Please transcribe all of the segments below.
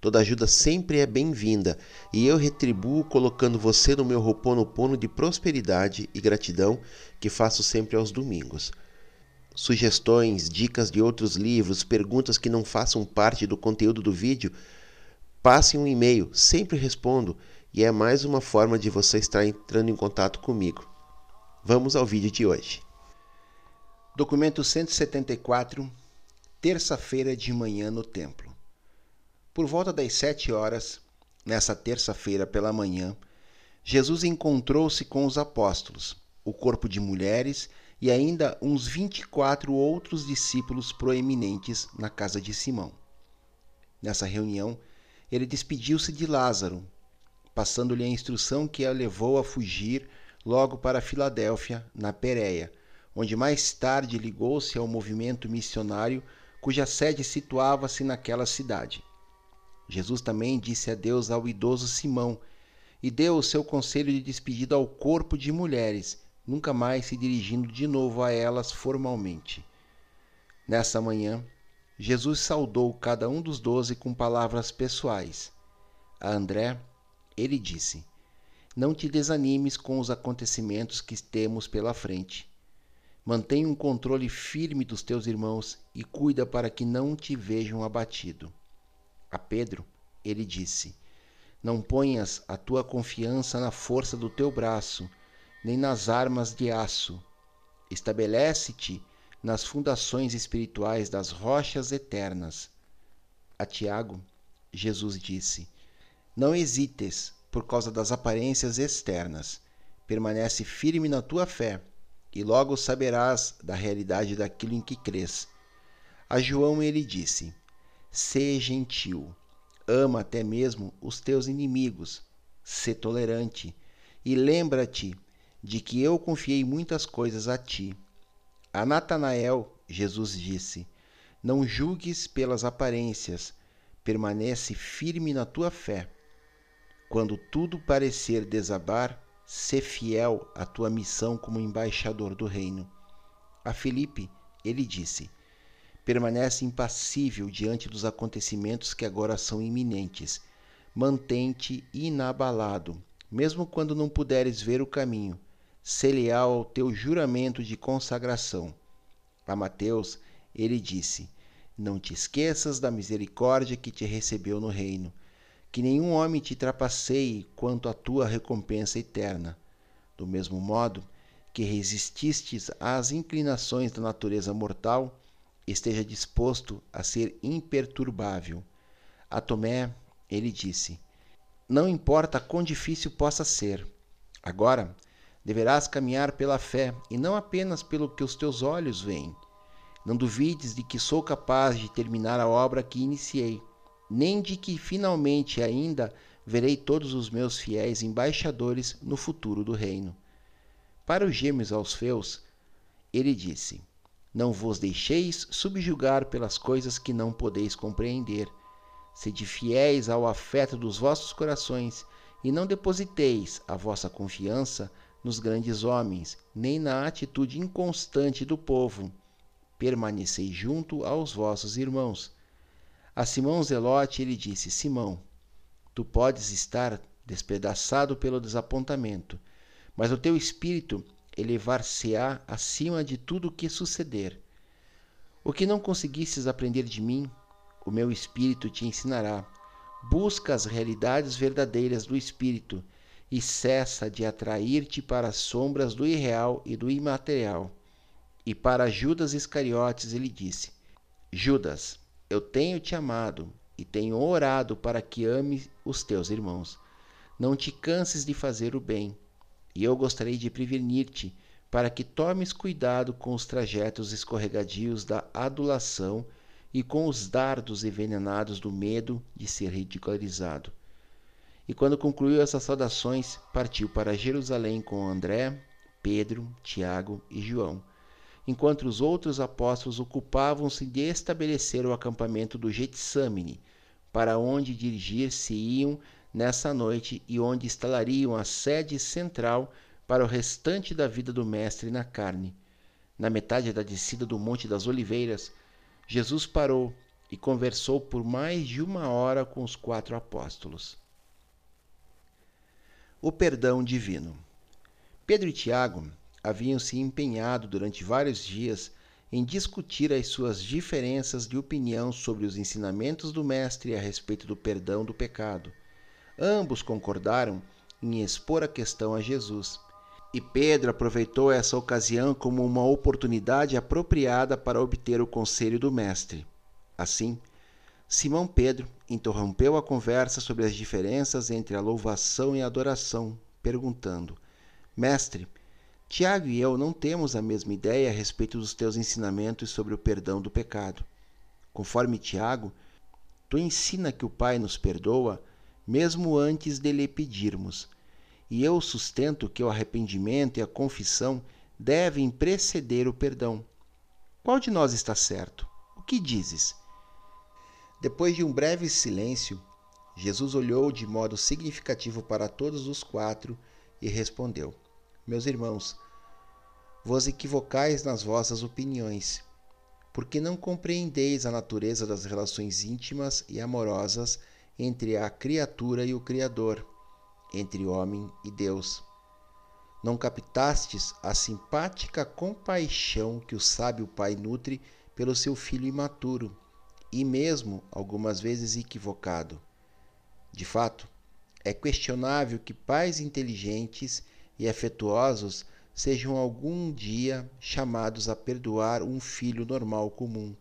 Toda ajuda sempre é bem-vinda e eu retribuo colocando você no meu roponopono de prosperidade e gratidão que faço sempre aos domingos. Sugestões, dicas de outros livros, perguntas que não façam parte do conteúdo do vídeo, passe um e-mail, sempre respondo e é mais uma forma de você estar entrando em contato comigo. Vamos ao vídeo de hoje. Documento 174, terça-feira de manhã no templo. Por volta das sete horas, nessa terça-feira pela manhã, Jesus encontrou-se com os apóstolos, o corpo de mulheres e ainda uns vinte e quatro outros discípulos proeminentes na casa de Simão. Nessa reunião, ele despediu-se de Lázaro, passando-lhe a instrução que a levou a fugir logo para Filadélfia, na Pérea, onde mais tarde ligou-se ao movimento missionário cuja sede situava-se naquela cidade. Jesus também disse adeus ao idoso Simão e deu o seu conselho de despedida ao corpo de mulheres, nunca mais se dirigindo de novo a elas formalmente. Nessa manhã, Jesus saudou cada um dos doze com palavras pessoais. A André, ele disse: Não te desanimes com os acontecimentos que temos pela frente. Mantenha um controle firme dos teus irmãos e cuida para que não te vejam abatido. A Pedro, ele disse: Não ponhas a tua confiança na força do teu braço, nem nas armas de aço. Estabelece-te nas fundações espirituais das rochas eternas. A Tiago, Jesus disse: Não hesites por causa das aparências externas. Permanece firme na tua fé, e logo saberás da realidade daquilo em que crês. A João ele disse: Sê gentil, ama até mesmo os teus inimigos, sê tolerante, e lembra-te de que eu confiei muitas coisas a ti. A Natanael, Jesus disse: Não julgues pelas aparências, permanece firme na tua fé. Quando tudo parecer desabar, sê fiel à tua missão como embaixador do reino. A Filipe, ele disse: permanece impassível diante dos acontecimentos que agora são iminentes. Mantente inabalado, mesmo quando não puderes ver o caminho. Sê leal ao teu juramento de consagração. A Mateus, ele disse: Não te esqueças da misericórdia que te recebeu no reino. Que nenhum homem te trapaceie quanto à tua recompensa eterna. Do mesmo modo que resististes às inclinações da natureza mortal, esteja disposto a ser imperturbável. A Tomé, ele disse: Não importa quão difícil possa ser, agora deverás caminhar pela fé e não apenas pelo que os teus olhos veem. Não duvides de que sou capaz de terminar a obra que iniciei, nem de que finalmente ainda verei todos os meus fiéis embaixadores no futuro do reino. Para os gêmeos Alfeus, ele disse: Não vos deixeis subjugar pelas coisas que não podeis compreender. Sede fiéis ao afeto dos vossos corações, e não depositeis a vossa confiança nos grandes homens, nem na atitude inconstante do povo. Permanecei junto aos vossos irmãos. A Simão Zelote ele disse: Simão, tu podes estar despedaçado pelo desapontamento, mas o teu espírito elevar-se-á acima de tudo o que suceder. O que não conseguistes aprender de mim, o meu espírito te ensinará. Busca as realidades verdadeiras do espírito e cessa de atrair-te para as sombras do irreal e do imaterial. E para Judas Iscariotes ele disse: Judas, eu tenho te amado e tenho orado para que ame os teus irmãos. Não te canses de fazer o bem, e eu gostaria de prevenir-te para que tomes cuidado com os trajetos escorregadios da adulação e com os dardos envenenados do medo de ser ridicularizado. E quando concluiu essas saudações, partiu para Jerusalém com André, Pedro, Tiago e João, enquanto os outros apóstolos ocupavam-se de estabelecer o acampamento do Getsamine, para onde dirigir-se-iam nessa noite e onde instalariam a sede central para o restante da vida do Mestre na carne. Na metade da descida do Monte das Oliveiras, Jesus parou e conversou por mais de uma hora com os quatro apóstolos o perdão divino. Pedro e Tiago haviam se empenhado durante vários dias em discutir as suas diferenças de opinião sobre os ensinamentos do Mestre a respeito do perdão do pecado. Ambos concordaram em expor a questão a Jesus. E Pedro aproveitou essa ocasião como uma oportunidade apropriada para obter o conselho do Mestre. Assim, Simão Pedro interrompeu a conversa sobre as diferenças entre a louvação e a adoração, perguntando: Mestre, Tiago e eu não temos a mesma ideia a respeito dos teus ensinamentos sobre o perdão do pecado. Conforme Tiago, tu ensina que o Pai nos perdoa mesmo antes de lhe pedirmos, e eu sustento que o arrependimento e a confissão devem preceder o perdão. Qual de nós está certo? O que dizes? Depois de um breve silêncio, Jesus olhou de modo significativo para todos os quatro e respondeu: Meus irmãos, vos equivocais nas vossas opiniões, porque não compreendeis a natureza das relações íntimas e amorosas entre a criatura e o Criador, entre homem e Deus. Não captastes a simpática compaixão que o sábio pai nutre pelo seu filho imaturo e mesmo algumas vezes equivocado. De fato, é questionável que pais inteligentes e afetuosos sejam algum dia chamados a perdoar um filho normal comum.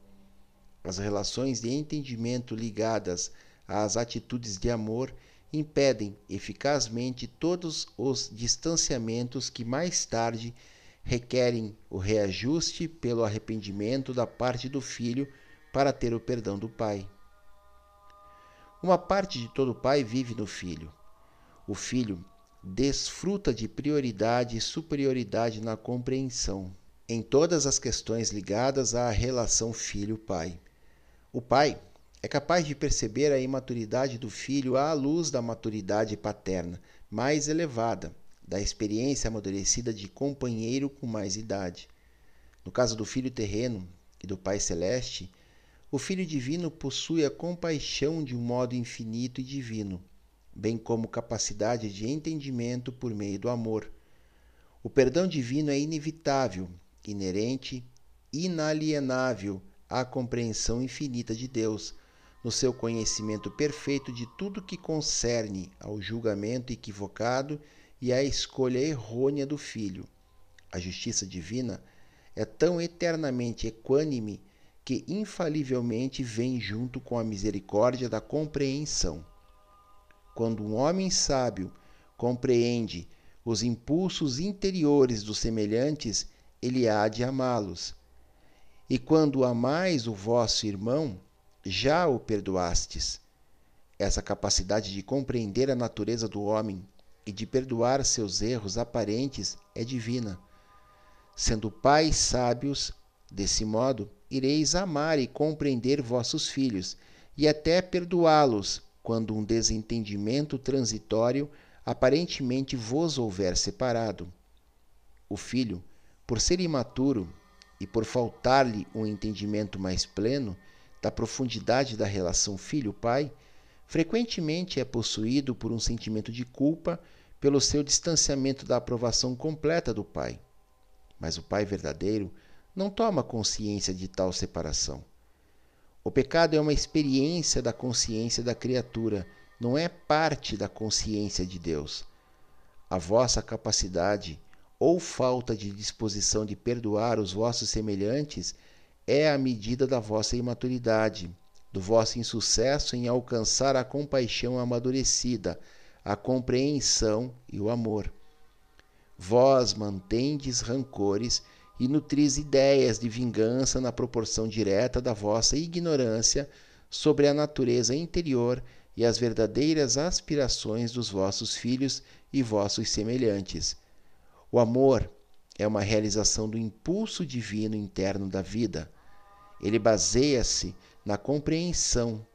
As relações de entendimento ligadas às atitudes de amor impedem eficazmente todos os distanciamentos que mais tarde requerem o reajuste pelo arrependimento da parte do filho para ter o perdão do Pai. Uma parte de todo pai vive no filho. O filho desfruta de prioridade e superioridade na compreensão em todas as questões ligadas à relação filho-pai. O pai é capaz de perceber a imaturidade do filho à luz da maturidade paterna mais elevada, da experiência amadurecida de companheiro com mais idade. No caso do filho terreno e do pai celeste, o Filho Divino possui a compaixão de um modo infinito e divino, bem como capacidade de entendimento por meio do amor. O perdão divino é inevitável, inerente, inalienável à compreensão infinita de Deus, no seu conhecimento perfeito de tudo que concerne ao julgamento equivocado e à escolha errônea do Filho. A justiça divina é tão eternamente equânime que infalivelmente vem junto com a misericórdia da compreensão. Quando um homem sábio compreende os impulsos interiores dos semelhantes, ele há de amá-los. E quando amais o vosso irmão, já o perdoastes. Essa capacidade de compreender a natureza do homem e de perdoar seus erros aparentes é divina. Sendo pais sábios, desse modo, ireis amar e compreender vossos filhos e até perdoá-los quando um desentendimento transitório aparentemente vos houver separado. O filho, por ser imaturo e por faltar-lhe um entendimento mais pleno da profundidade da relação filho-pai, frequentemente é possuído por um sentimento de culpa pelo seu distanciamento da aprovação completa do pai. Mas o pai verdadeiro não toma consciência de tal separação. O pecado é uma experiência da consciência da criatura, não é parte da consciência de Deus. A vossa capacidade ou falta de disposição de perdoar os vossos semelhantes é a medida da vossa imaturidade do vosso insucesso em alcançar a compaixão amadurecida, a compreensão e o amor. Vós mantendes rancores e nutris ideias de vingança na proporção direta da vossa ignorância sobre a natureza interior e as verdadeiras aspirações dos vossos filhos e vossos semelhantes. O amor é uma realização do impulso divino interno da vida. Ele baseia-se na compreensão,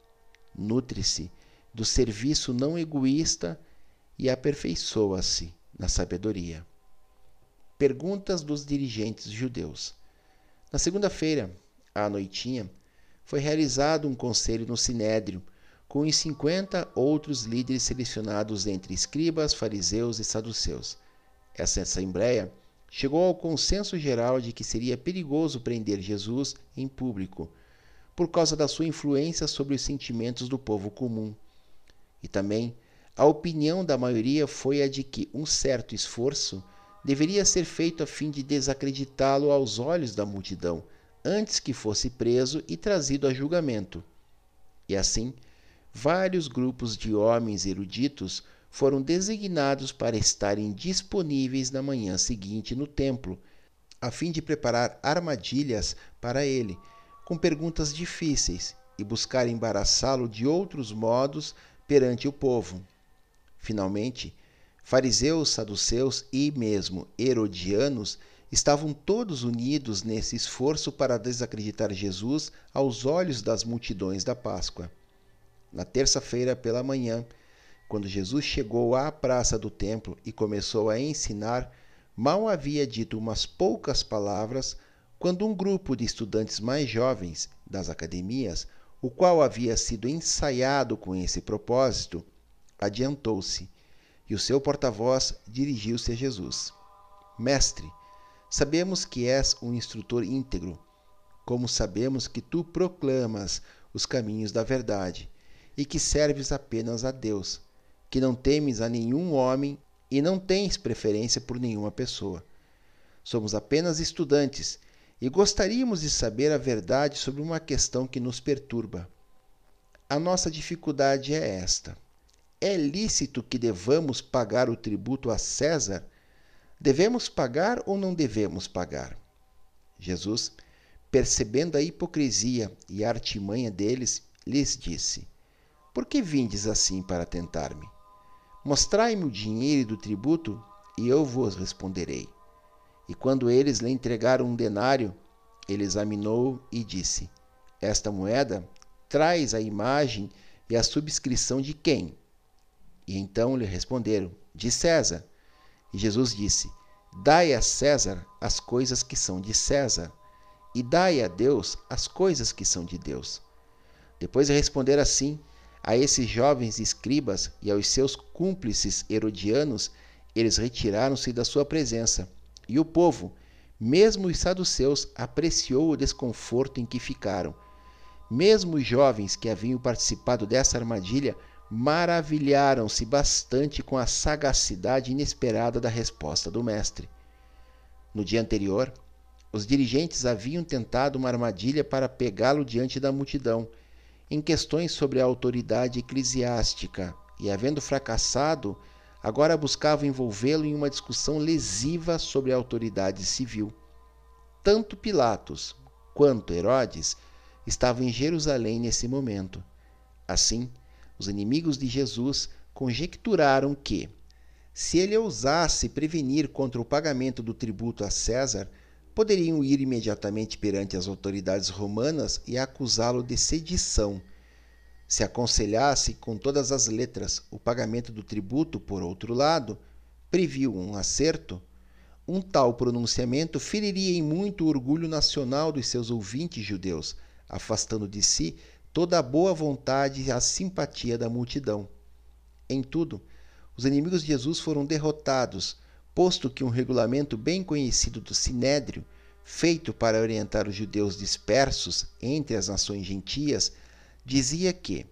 nutre-se do serviço não egoísta e aperfeiçoa-se na sabedoria. Perguntas dos dirigentes judeus. Na segunda-feira, à noitinha, foi realizado um conselho no Sinédrio, com os cinquenta outros líderes selecionados entre escribas, fariseus e saduceus. Essa assembleia chegou ao consenso geral de que seria perigoso prender Jesus em público por causa da sua influência sobre os sentimentos do povo comum. E também a opinião da maioria foi a de que um certo esforço deveria ser feito a fim de desacreditá-lo aos olhos da multidão, antes que fosse preso e trazido a julgamento. E assim, vários grupos de homens eruditos foram designados para estarem disponíveis na manhã seguinte no templo, a fim de preparar armadilhas para ele com perguntas difíceis e buscar embaraçá-lo de outros modos perante o povo. Finalmente, fariseus, saduceus e mesmo herodianos estavam todos unidos nesse esforço para desacreditar Jesus aos olhos das multidões da Páscoa. Na terça-feira pela manhã, quando Jesus chegou à praça do templo e começou a ensinar, mal havia dito umas poucas palavras quando um grupo de estudantes mais jovens das academias, o qual havia sido ensaiado com esse propósito, adiantou-se e o seu porta-voz dirigiu-se a Jesus: Mestre, sabemos que és um instrutor íntegro, como sabemos que tu proclamas os caminhos da verdade e que serves apenas a Deus, que não temes a nenhum homem e não tens preferência por nenhuma pessoa. Somos apenas estudantes e gostaríamos de saber a verdade sobre uma questão que nos perturba. A nossa dificuldade é esta: é lícito que devamos pagar o tributo a César? Devemos pagar ou não devemos pagar? Jesus, percebendo a hipocrisia e a artimanha deles, lhes disse: Por que vindes assim para tentar-me? Mostrai-me o dinheiro do tributo e eu vos responderei. E quando eles lhe entregaram um denário, ele examinou e disse: Esta moeda traz a imagem e a subscrição de quem? E então lhe responderam: De César. E Jesus disse: Dai a César as coisas que são de César, e dai a Deus as coisas que são de Deus. Depois de responder assim a esses jovens escribas e aos seus cúmplices herodianos, eles retiraram-se da sua presença e o povo, mesmo os saduceus, apreciou o desconforto em que ficaram. Mesmo os jovens que haviam participado dessa armadilha maravilharam-se bastante com a sagacidade inesperada da resposta do mestre. No dia anterior, os dirigentes haviam tentado uma armadilha para pegá-lo diante da multidão, em questões sobre a autoridade eclesiástica, e, havendo fracassado, agora buscava envolvê-lo em uma discussão lesiva sobre a autoridade civil. Tanto Pilatos quanto Herodes estavam em Jerusalém nesse momento. Assim, os inimigos de Jesus conjecturaram que, se ele ousasse prevenir contra o pagamento do tributo a César, poderiam ir imediatamente perante as autoridades romanas e acusá-lo de sedição. Se aconselhasse com todas as letras o pagamento do tributo, por outro lado, previu um acerto, um tal pronunciamento feriria em muito o orgulho nacional dos seus ouvintes judeus, afastando de si toda a boa vontade e a simpatia da multidão. Em tudo, os inimigos de Jesus foram derrotados, posto que um regulamento bem conhecido do Sinédrio, feito para orientar os judeus dispersos entre as nações gentias, dizia que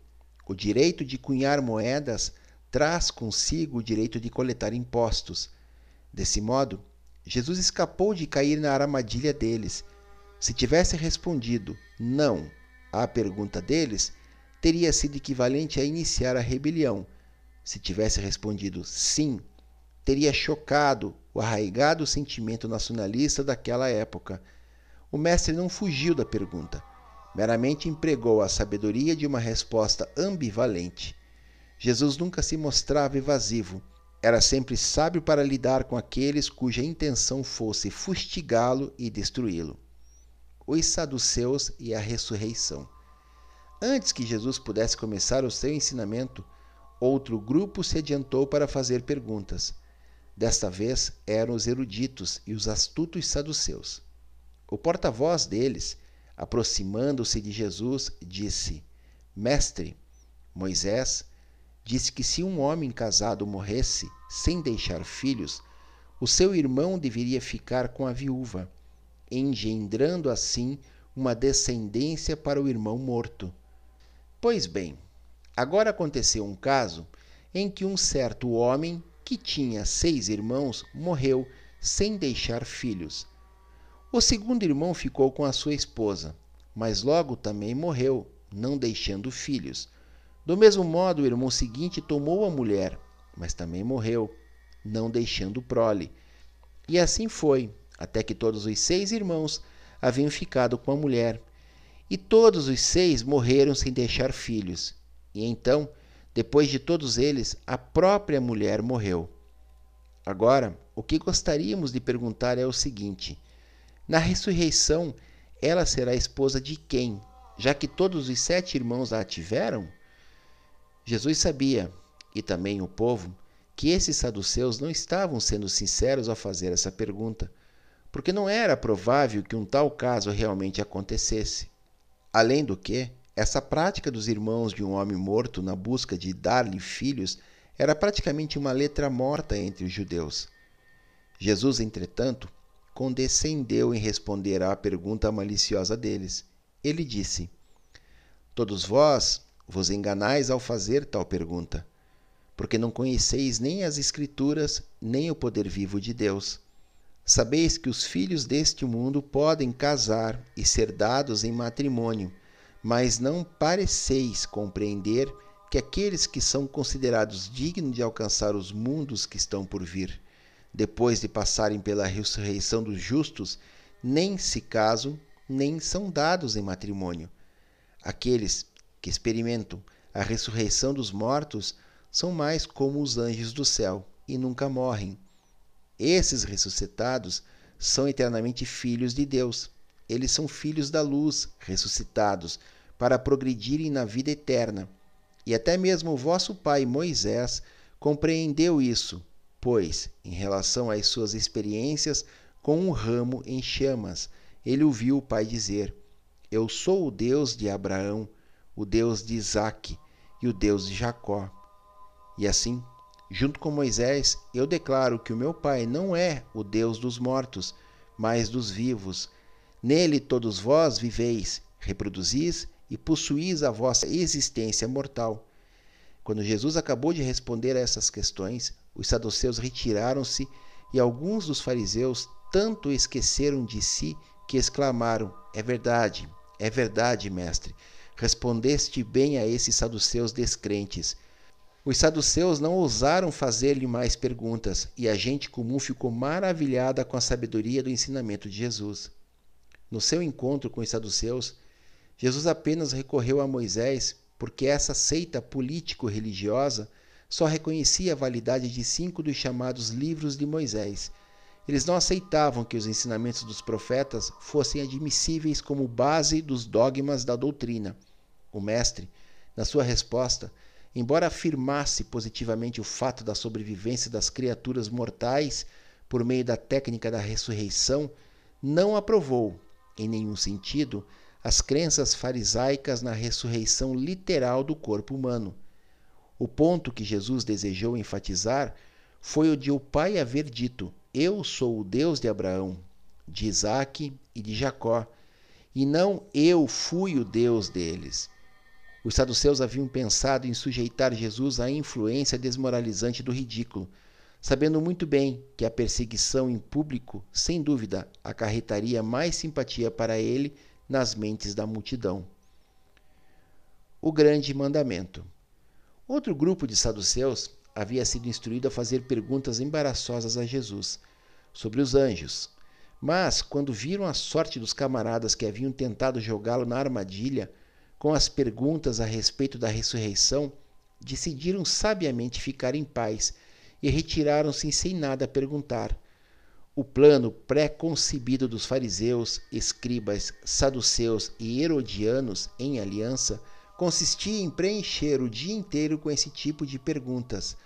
o direito de cunhar moedas traz consigo o direito de coletar impostos. Desse modo, Jesus escapou de cair na armadilha deles. Se tivesse respondido não à pergunta deles, teria sido equivalente a iniciar a rebelião. Se tivesse respondido sim, teria chocado o arraigado sentimento nacionalista daquela época. O mestre não fugiu da pergunta, meramente empregou a sabedoria de uma resposta ambivalente. Jesus nunca se mostrava evasivo, era sempre sábio para lidar com aqueles cuja intenção fosse fustigá-lo e destruí-lo. Os saduceus e a ressurreição. Antes que Jesus pudesse começar o seu ensinamento, outro grupo se adiantou para fazer perguntas. Desta vez eram os eruditos e os astutos saduceus. O porta-voz deles, aproximando-se de Jesus, disse: Mestre, Moisés disse que se um homem casado morresse sem deixar filhos, o seu irmão deveria ficar com a viúva, engendrando assim uma descendência para o irmão morto. Pois bem, agora aconteceu um caso em que um certo homem que tinha seis irmãos, morreu sem deixar filhos. O segundo irmão ficou com a sua esposa, mas logo também morreu, não deixando filhos. Do mesmo modo, o irmão seguinte tomou a mulher, mas também morreu, não deixando prole. E assim foi, até que todos os seis irmãos haviam ficado com a mulher. E todos os seis morreram sem deixar filhos. E então depois de todos eles, a própria mulher morreu. Agora, o que gostaríamos de perguntar é o seguinte: na ressurreição, ela será esposa de quem, já que todos os sete irmãos a tiveram? Jesus sabia, e também o povo, que esses saduceus não estavam sendo sinceros ao fazer essa pergunta, porque não era provável que um tal caso realmente acontecesse. Além do que, essa prática dos irmãos de um homem morto na busca de dar-lhe filhos era praticamente uma letra morta entre os judeus. Jesus, entretanto, condescendeu em responder à pergunta maliciosa deles. Ele disse: Todos vós vos enganais ao fazer tal pergunta, porque não conheceis nem as Escrituras, nem o poder vivo de Deus. Sabeis que os filhos deste mundo podem casar e ser dados em matrimônio mas não pareceis compreender que aqueles que são considerados dignos de alcançar os mundos que estão por vir, depois de passarem pela ressurreição dos justos, nem se casam, nem são dados em matrimônio. Aqueles que experimentam a ressurreição dos mortos são mais como os anjos do céu e nunca morrem. Esses ressuscitados são eternamente filhos de Deus eles são filhos da luz, ressuscitados, para progredirem na vida eterna. E até mesmo o vosso pai Moisés compreendeu isso, pois, em relação às suas experiências com um ramo em chamas, ele ouviu o pai dizer: Eu sou o Deus de Abraão, o Deus de Isaque e o Deus de Jacó. E assim, junto com Moisés, eu declaro que o meu pai não é o Deus dos mortos, mas dos vivos Nele todos vós viveis, reproduzis e possuís a vossa existência mortal. Quando Jesus acabou de responder a essas questões, os saduceus retiraram-se e alguns dos fariseus tanto esqueceram de si que exclamaram: É verdade, é verdade, mestre. Respondeste bem a esses saduceus descrentes. Os saduceus não ousaram fazer-lhe mais perguntas, e a gente comum ficou maravilhada com a sabedoria do ensinamento de Jesus. No seu encontro com os saduceus, Jesus apenas recorreu a Moisés porque essa seita político-religiosa só reconhecia a validade de cinco dos chamados livros de Moisés. Eles não aceitavam que os ensinamentos dos profetas fossem admissíveis como base dos dogmas da doutrina. O mestre, na sua resposta, embora afirmasse positivamente o fato da sobrevivência das criaturas mortais por meio da técnica da ressurreição, não aprovou, em nenhum sentido, as crenças farisaicas na ressurreição literal do corpo humano. O ponto que Jesus desejou enfatizar foi o de o Pai haver dito: Eu sou o Deus de Abraão, de Isaque e de Jacó, e não eu fui o Deus deles. Os saduceus haviam pensado em sujeitar Jesus à influência desmoralizante do ridículo, sabendo muito bem que a perseguição em público, sem dúvida, acarretaria mais simpatia para ele nas mentes da multidão. O grande mandamento. Outro grupo de saduceus havia sido instruído a fazer perguntas embaraçosas a Jesus sobre os anjos. Mas, quando viram a sorte dos camaradas que haviam tentado jogá-lo na armadilha com as perguntas a respeito da ressurreição, decidiram sabiamente ficar em paz e retiraram-se sem nada perguntar. O plano pré-concebido dos fariseus, escribas, saduceus e herodianos em aliança consistia em preencher o dia inteiro com esse tipo de perguntas,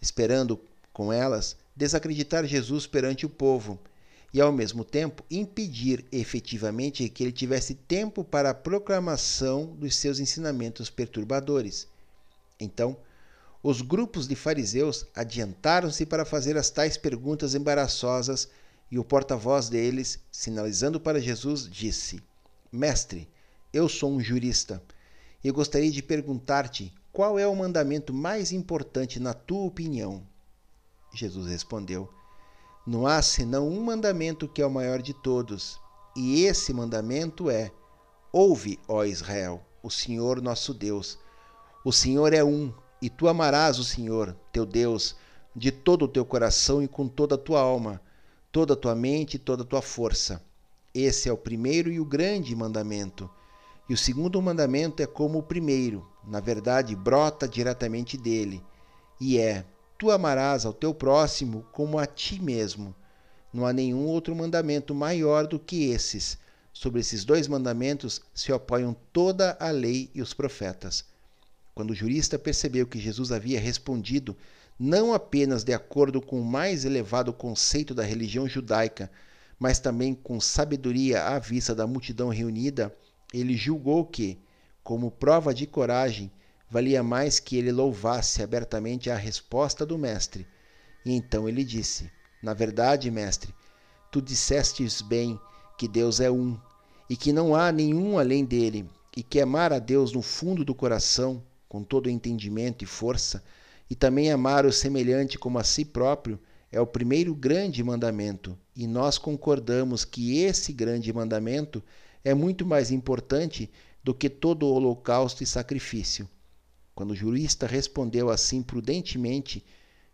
esperando com elas desacreditar Jesus perante o povo e, ao mesmo tempo, impedir efetivamente que ele tivesse tempo para a proclamação dos seus ensinamentos perturbadores. Então, os grupos de fariseus adiantaram-se para fazer as tais perguntas embaraçosas e o porta-voz deles, sinalizando para Jesus, disse: Mestre, eu sou um jurista e gostaria de perguntar-te qual é o mandamento mais importante na tua opinião. Jesus respondeu: Não há senão um mandamento que é o maior de todos, e esse mandamento é: Ouve, ó Israel, o Senhor nosso Deus. O Senhor é um e tu amarás o Senhor, teu Deus, de todo o teu coração e com toda a tua alma, toda a tua mente e toda a tua força. Esse é o primeiro e o grande mandamento. E o segundo mandamento é como o primeiro, na verdade, brota diretamente dele, e é: Tu amarás ao teu próximo como a ti mesmo. Não há nenhum outro mandamento maior do que esses. Sobre esses dois mandamentos se apoiam toda a lei e os profetas. Quando o jurista percebeu que Jesus havia respondido não apenas de acordo com o mais elevado conceito da religião judaica, mas também com sabedoria à vista da multidão reunida, ele julgou que, como prova de coragem, valia mais que ele louvasse abertamente a resposta do mestre. E então ele disse: Na verdade, mestre, tu dissestes bem que Deus é um e que não há nenhum além dele, e que amar a Deus no fundo do coração com todo o entendimento e força, e também amar o semelhante como a si próprio, é o primeiro grande mandamento, e nós concordamos que esse grande mandamento é muito mais importante do que todo o holocausto e sacrifício. Quando o jurista respondeu assim prudentemente,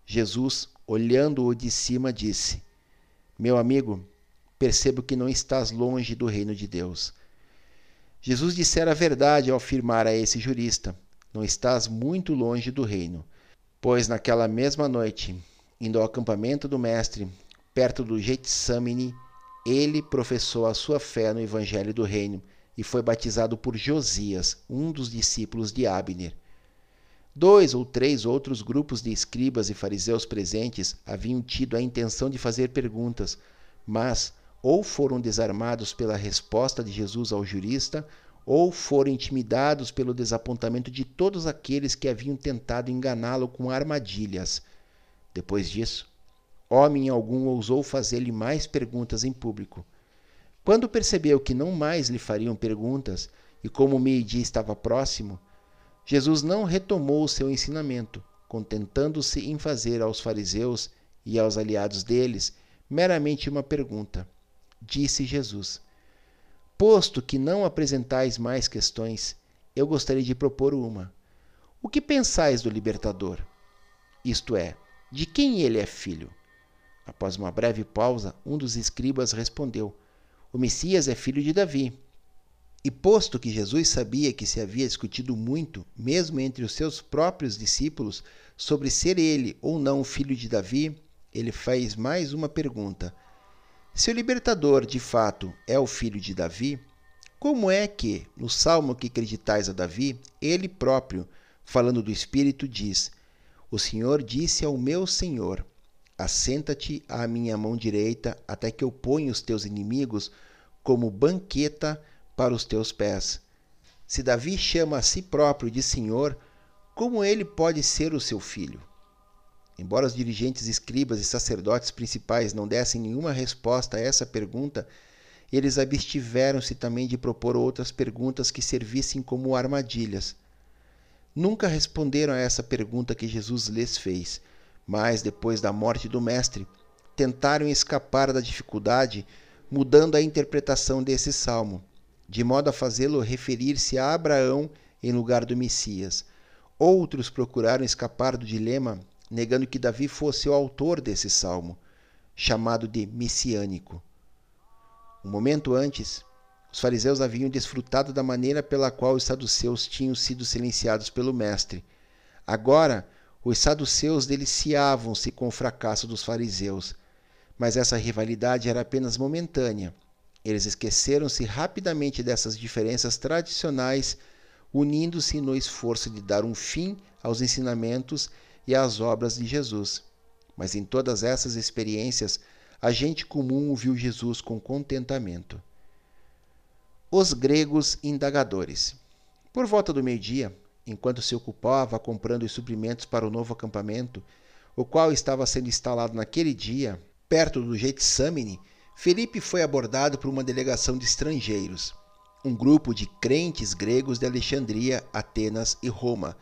Jesus, olhando-o de cima, disse: Meu amigo, percebo que não estás longe do reino de Deus. Jesus dissera a verdade ao afirmar a esse jurista: não estás muito longe do reino. Pois naquela mesma noite, indo ao acampamento do Mestre, perto do Getsamine, ele professou a sua fé no Evangelho do Reino e foi batizado por Josias, um dos discípulos de Abner. Dois ou três outros grupos de escribas e fariseus presentes haviam tido a intenção de fazer perguntas, mas ou foram desarmados pela resposta de Jesus ao jurista, ou foram intimidados pelo desapontamento de todos aqueles que haviam tentado enganá-lo com armadilhas. Depois disso, homem algum ousou fazer-lhe mais perguntas em público. Quando percebeu que não mais lhe fariam perguntas e como o meio-dia estava próximo, Jesus não retomou o seu ensinamento, contentando-se em fazer aos fariseus e aos aliados deles meramente uma pergunta. Disse Jesus: Posto que não apresentais mais questões, eu gostaria de propor uma. O que pensais do libertador? Isto é, de quem ele é filho? Após uma breve pausa, um dos escribas respondeu: O Messias é filho de Davi. E posto que Jesus sabia que se havia discutido muito, mesmo entre os seus próprios discípulos, sobre ser ele ou não filho de Davi, ele faz mais uma pergunta. Se o libertador, de fato, é o filho de Davi, como é que, no salmo que acreditais a Davi, ele próprio, falando do Espírito, diz: O Senhor disse ao meu Senhor: Assenta-te à minha mão direita, até que eu ponha os teus inimigos como banqueta para os teus pés. Se Davi chama a si próprio de Senhor, como ele pode ser o seu filho? Embora os dirigentes escribas e sacerdotes principais não dessem nenhuma resposta a essa pergunta, eles abstiveram-se também de propor outras perguntas que servissem como armadilhas. Nunca responderam a essa pergunta que Jesus lhes fez, mas depois da morte do Mestre, tentaram escapar da dificuldade mudando a interpretação desse salmo de modo a fazê-lo referir-se a Abraão em lugar do Messias. Outros procuraram escapar do dilema, negando que Davi fosse o autor desse salmo, chamado de messiânico. Um momento antes, os fariseus haviam desfrutado da maneira pela qual os saduceus tinham sido silenciados pelo Mestre. Agora, os saduceus deliciavam-se com o fracasso dos fariseus. Mas essa rivalidade era apenas momentânea eles esqueceram-se rapidamente dessas diferenças tradicionais, unindo-se no esforço de dar um fim aos ensinamentos e às obras de Jesus. Mas em todas essas experiências, a gente comum viu Jesus com contentamento. Os gregos indagadores. Por volta do meio-dia, enquanto se ocupava comprando os suprimentos para o novo acampamento, o qual estava sendo instalado naquele dia, perto do Getsamine, Felipe foi abordado por uma delegação de estrangeiros, um grupo de crentes gregos de Alexandria, Atenas e Roma,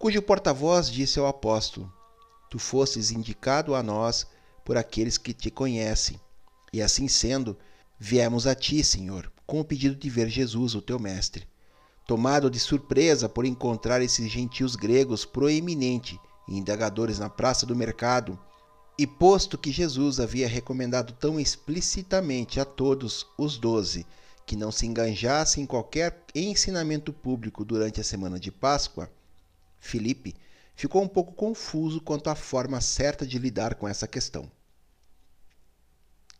cujo porta-voz disse ao apóstolo: Tu fostes indicado a nós por aqueles que te conhecem, e assim sendo, viemos a ti, Senhor, com o pedido de ver Jesus, o teu mestre. Tomado de surpresa por encontrar esses gentios gregos proeminentes e indagadores na praça do mercado, e posto que Jesus havia recomendado tão explicitamente a todos os doze que não se enganjassem em qualquer ensinamento público durante a semana de Páscoa, Filipe ficou um pouco confuso quanto à forma certa de lidar com essa questão.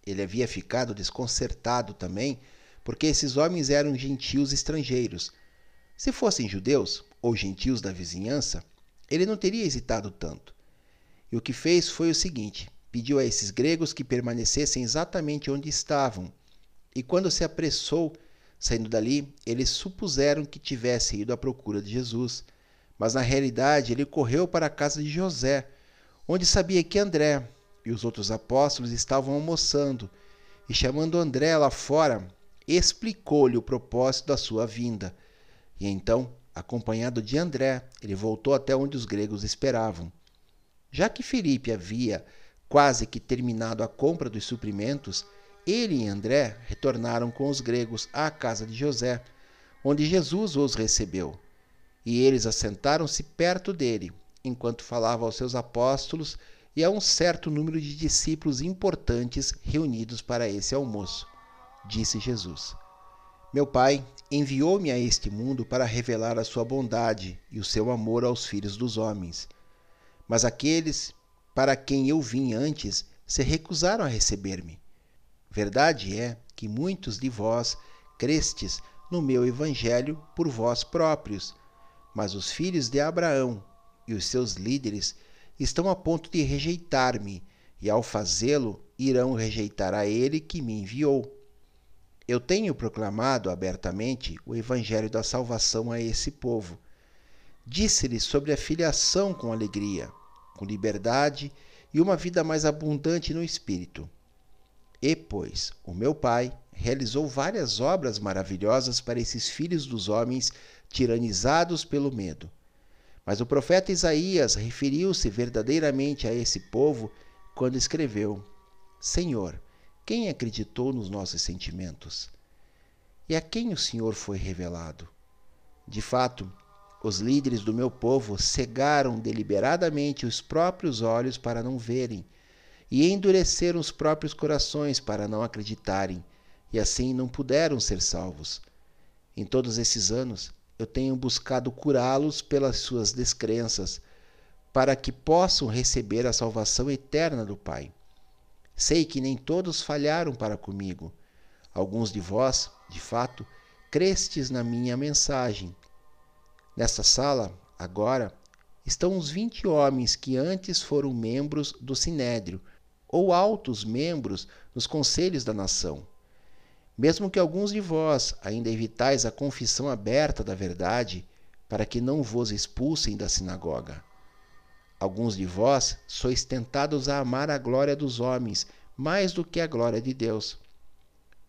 Ele havia ficado desconcertado também porque esses homens eram gentios estrangeiros. Se fossem judeus ou gentios da vizinhança, ele não teria hesitado tanto. E o que fez foi o seguinte: pediu a esses gregos que permanecessem exatamente onde estavam. E quando se apressou, saindo dali, eles supuseram que tivesse ido à procura de Jesus. Mas na realidade ele correu para a casa de José, onde sabia que André e os outros apóstolos estavam almoçando. E chamando André lá fora, explicou-lhe o propósito da sua vinda. E então, acompanhado de André, ele voltou até onde os gregos esperavam. Já que Felipe havia quase que terminado a compra dos suprimentos, ele e André retornaram com os gregos à casa de José, onde Jesus os recebeu. E eles assentaram-se perto dele, enquanto falava aos seus apóstolos e a um certo número de discípulos importantes reunidos para esse almoço. Disse Jesus: Meu Pai enviou-me a este mundo para revelar a sua bondade e o seu amor aos filhos dos homens. Mas aqueles para quem eu vim antes se recusaram a receber-me. Verdade é que muitos de vós crestes no meu evangelho por vós próprios, mas os filhos de Abraão e os seus líderes estão a ponto de rejeitar-me, e ao fazê-lo irão rejeitar a ele que me enviou. Eu tenho proclamado abertamente o evangelho da salvação a esse povo. Disse-lhes sobre a filiação com alegria com liberdade e uma vida mais abundante no espírito. E, pois, o meu Pai realizou várias obras maravilhosas para esses filhos dos homens tiranizados pelo medo. Mas o profeta Isaías referiu-se verdadeiramente a esse povo quando escreveu: Senhor, quem acreditou nos nossos sentimentos? E a quem o Senhor foi revelado? De fato, os líderes do meu povo cegaram deliberadamente os próprios olhos para não verem, e endureceram os próprios corações para não acreditarem, e assim não puderam ser salvos. Em todos esses anos, eu tenho buscado curá-los pelas suas descrenças, para que possam receber a salvação eterna do Pai. Sei que nem todos falharam para comigo. Alguns de vós, de fato, crestes na minha mensagem. Nesta sala, agora, estão os vinte homens que antes foram membros do Sinédrio, ou altos membros nos conselhos da nação. Mesmo que alguns de vós ainda evitais a confissão aberta da verdade, para que não vos expulsem da sinagoga. Alguns de vós sois tentados a amar a glória dos homens mais do que a glória de Deus.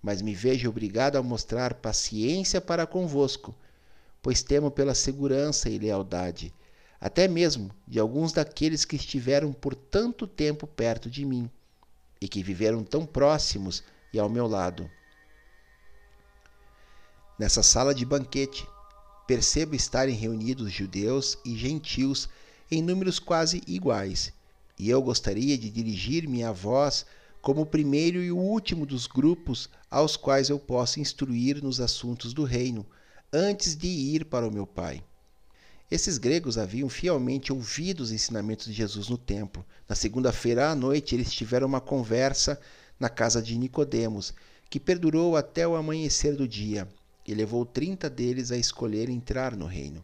Mas me vejo obrigado a mostrar paciência para convosco, pois temo pela segurança e lealdade, até mesmo de alguns daqueles que estiveram por tanto tempo perto de mim e que viveram tão próximos e ao meu lado. Nessa sala de banquete, percebo estarem reunidos judeus e gentios em números quase iguais, e eu gostaria de dirigir-me a vós como o primeiro e o último dos grupos aos quais eu posso instruir nos assuntos do reino, antes de ir para o meu Pai. Esses gregos haviam fielmente ouvido os ensinamentos de Jesus no templo. Na segunda-feira à noite, eles tiveram uma conversa na casa de Nicodemos, que perdurou até o amanhecer do dia, e levou trinta deles a escolher entrar no reino.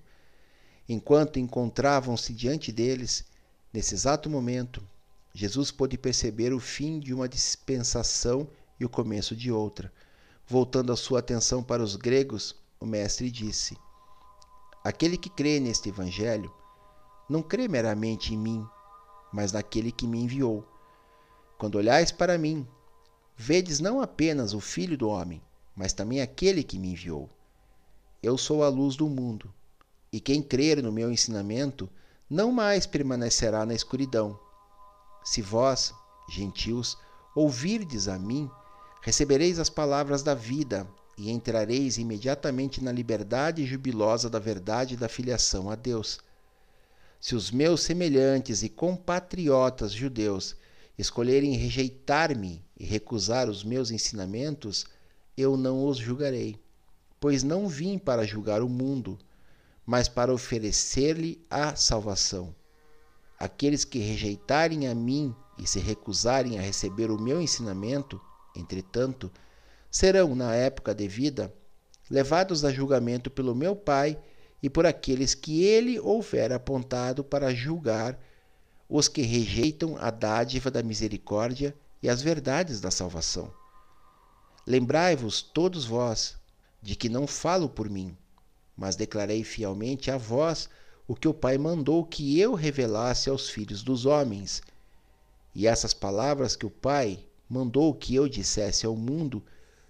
Enquanto encontravam-se diante deles, nesse exato momento, Jesus pôde perceber o fim de uma dispensação e o começo de outra. Voltando a sua atenção para os gregos, o Mestre disse: Aquele que crê neste Evangelho não crê meramente em mim, mas naquele que me enviou. Quando olhais para mim, vedes não apenas o Filho do Homem, mas também aquele que me enviou. Eu sou a luz do mundo, e quem crer no meu ensinamento não mais permanecerá na escuridão. Se vós, gentios, ouvirdes a mim, recebereis as palavras da vida e entrareis imediatamente na liberdade jubilosa da verdade e da filiação a Deus. Se os meus semelhantes e compatriotas judeus escolherem rejeitar-me e recusar os meus ensinamentos, eu não os julgarei, pois não vim para julgar o mundo, mas para oferecer-lhe a salvação. Aqueles que rejeitarem a mim e se recusarem a receber o meu ensinamento, entretanto, serão, na época devida, levados a julgamento pelo meu Pai e por aqueles que ele houver apontado para julgar os que rejeitam a dádiva da misericórdia e as verdades da salvação. Lembrai-vos, todos vós, de que não falo por mim, mas declarei fielmente a vós o que o Pai mandou que eu revelasse aos filhos dos homens. E essas palavras que o Pai mandou que eu dissesse ao mundo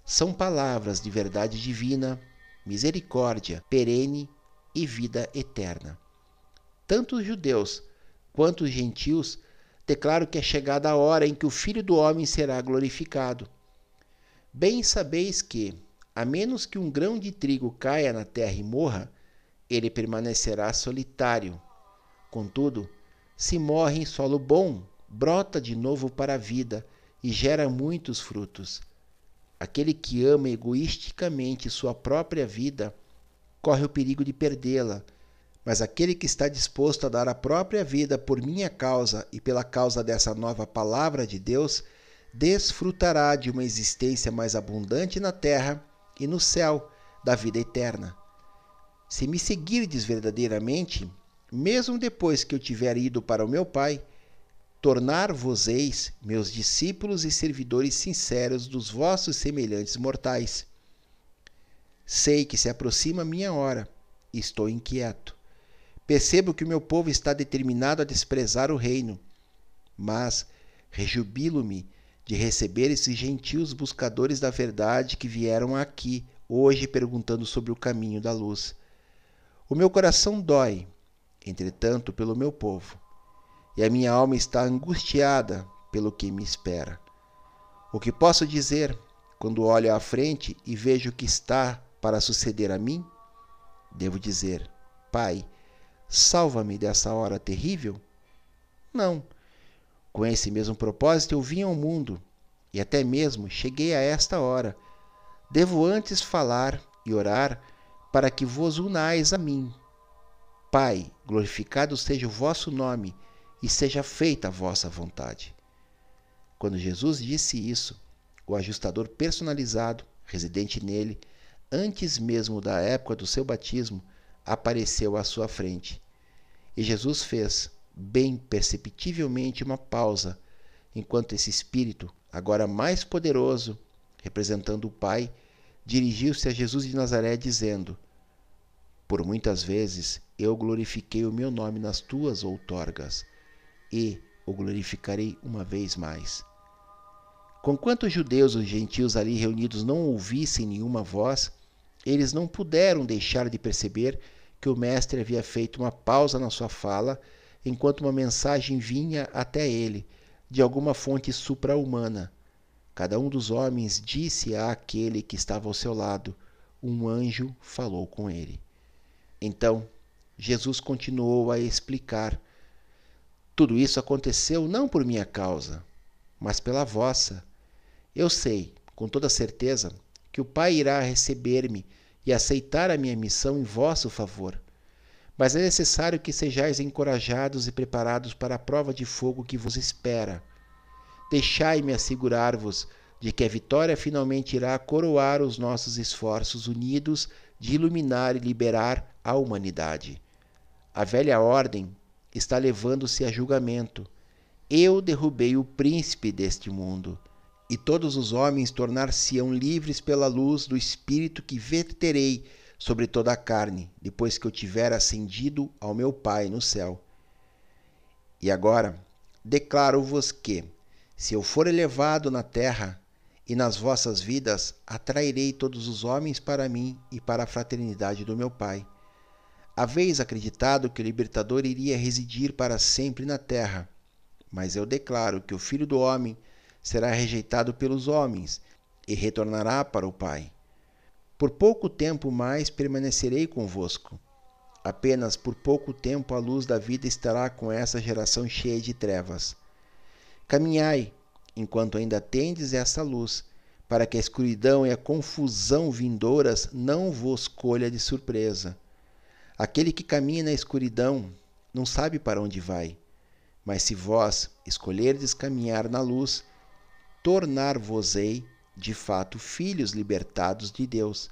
são palavras de verdade divina, misericórdia perene e vida eterna. Tanto os judeus quanto os gentios declaram que é chegada a hora em que o Filho do Homem será glorificado. Bem sabeis que, a menos que um grão de trigo caia na terra e morra, ele permanecerá solitário. Contudo, se morre em solo bom, brota de novo para a vida e gera muitos frutos. Aquele que ama egoisticamente sua própria vida corre o perigo de perdê-la, mas aquele que está disposto a dar a própria vida por minha causa e pela causa dessa nova palavra de Deus, desfrutará de uma existência mais abundante na terra e no céu da vida eterna. Se me seguirdes verdadeiramente, mesmo depois que eu tiver ido para o meu Pai, tornar-vos-eis meus discípulos e servidores sinceros dos vossos semelhantes mortais. Sei que se aproxima a minha hora estou inquieto. Percebo que o meu povo está determinado a desprezar o reino, mas rejubilo-me de receber esses gentios buscadores da verdade que vieram aqui hoje perguntando sobre o caminho da luz. O meu coração dói, entretanto, pelo meu povo e a minha alma está angustiada pelo que me espera. O que posso dizer quando olho à frente e vejo o que está para suceder a mim? Devo dizer: Pai, salva-me dessa hora terrível? Não. Com esse mesmo propósito eu vim ao mundo e até mesmo cheguei a esta hora, Devo antes falar e orar para que vos unais a mim. Pai, glorificado seja o vosso nome e seja feita a vossa vontade. Quando Jesus disse isso, o ajustador personalizado, residente nele, antes mesmo da época do seu batismo, apareceu à sua frente. E Jesus fez, bem perceptivelmente, uma pausa, enquanto esse espírito, agora mais poderoso, representando o Pai, dirigiu-se a Jesus de Nazaré, dizendo: Por muitas vezes eu glorifiquei o meu nome nas tuas outorgas, e o glorificarei uma vez mais. Conquanto os judeus e os gentios ali reunidos não ouvissem nenhuma voz, eles não puderam deixar de perceber que o Mestre havia feito uma pausa na sua fala enquanto uma mensagem vinha até ele, de alguma fonte supra-humana Cada um dos homens disse àquele que estava ao seu lado: Um anjo falou com ele. Então, Jesus continuou a explicar: Tudo isso aconteceu não por minha causa, mas pela vossa. Eu sei, com toda certeza, que o Pai irá receber-me e aceitar a minha missão em vosso favor. Mas é necessário que sejais encorajados e preparados para a prova de fogo que vos espera deixai-me assegurar-vos de que a vitória finalmente irá coroar os nossos esforços unidos de iluminar e liberar a humanidade. A velha ordem está levando-se a julgamento. Eu derrubei o príncipe deste mundo, e todos os homens tornar-se-ão livres pela luz do Espírito que verterei sobre toda a carne, depois que eu tiver ascendido ao meu Pai no céu. E agora, declaro-vos que, se eu for elevado na terra e nas vossas vidas, atrairei todos os homens para mim e para a fraternidade do meu Pai. Haveis acreditado que o libertador iria residir para sempre na terra, mas eu declaro que o Filho do homem será rejeitado pelos homens e retornará para o Pai. Por pouco tempo mais permanecerei convosco. Apenas por pouco tempo a luz da vida estará com essa geração cheia de trevas. Caminhai, enquanto ainda tendes essa luz, para que a escuridão e a confusão vindouras não vos colha de surpresa. Aquele que caminha na escuridão não sabe para onde vai, mas se vós escolherdes caminhar na luz, tornar-vos-ei de fato filhos libertados de Deus.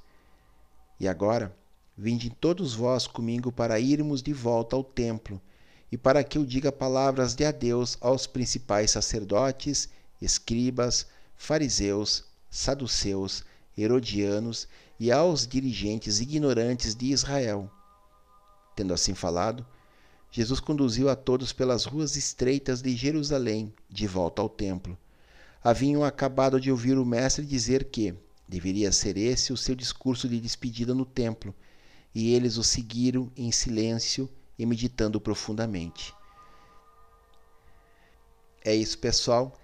E agora, vinde todos vós comigo para irmos de volta ao templo e para que eu diga palavras de adeus aos principais sacerdotes, escribas, fariseus, saduceus, herodianos e aos dirigentes ignorantes de Israel. Tendo assim falado, Jesus conduziu a todos pelas ruas estreitas de Jerusalém, de volta ao templo. Haviam acabado de ouvir o Mestre dizer que deveria ser esse o seu discurso de despedida no templo, e eles o seguiram em silêncio e meditando profundamente. É isso, pessoal.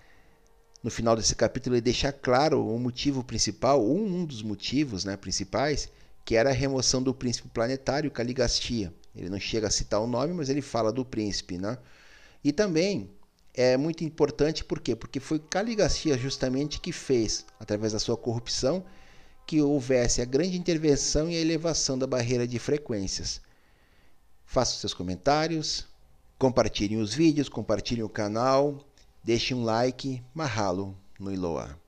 No final desse capítulo, ele deixa claro o motivo principal, um, dos motivos né, principais, que era a remoção do príncipe planetário Caligastia. Ele não chega a citar o nome, mas ele fala do príncipe. Né? E também é muito importante, por quê? Porque foi Caligastia justamente que fez, através da sua corrupção, que houvesse a grande intervenção e a elevação da barreira de frequências. Façam seus comentários, compartilhem os vídeos, compartilhem o canal, deixem um like, mahalo no Iloa.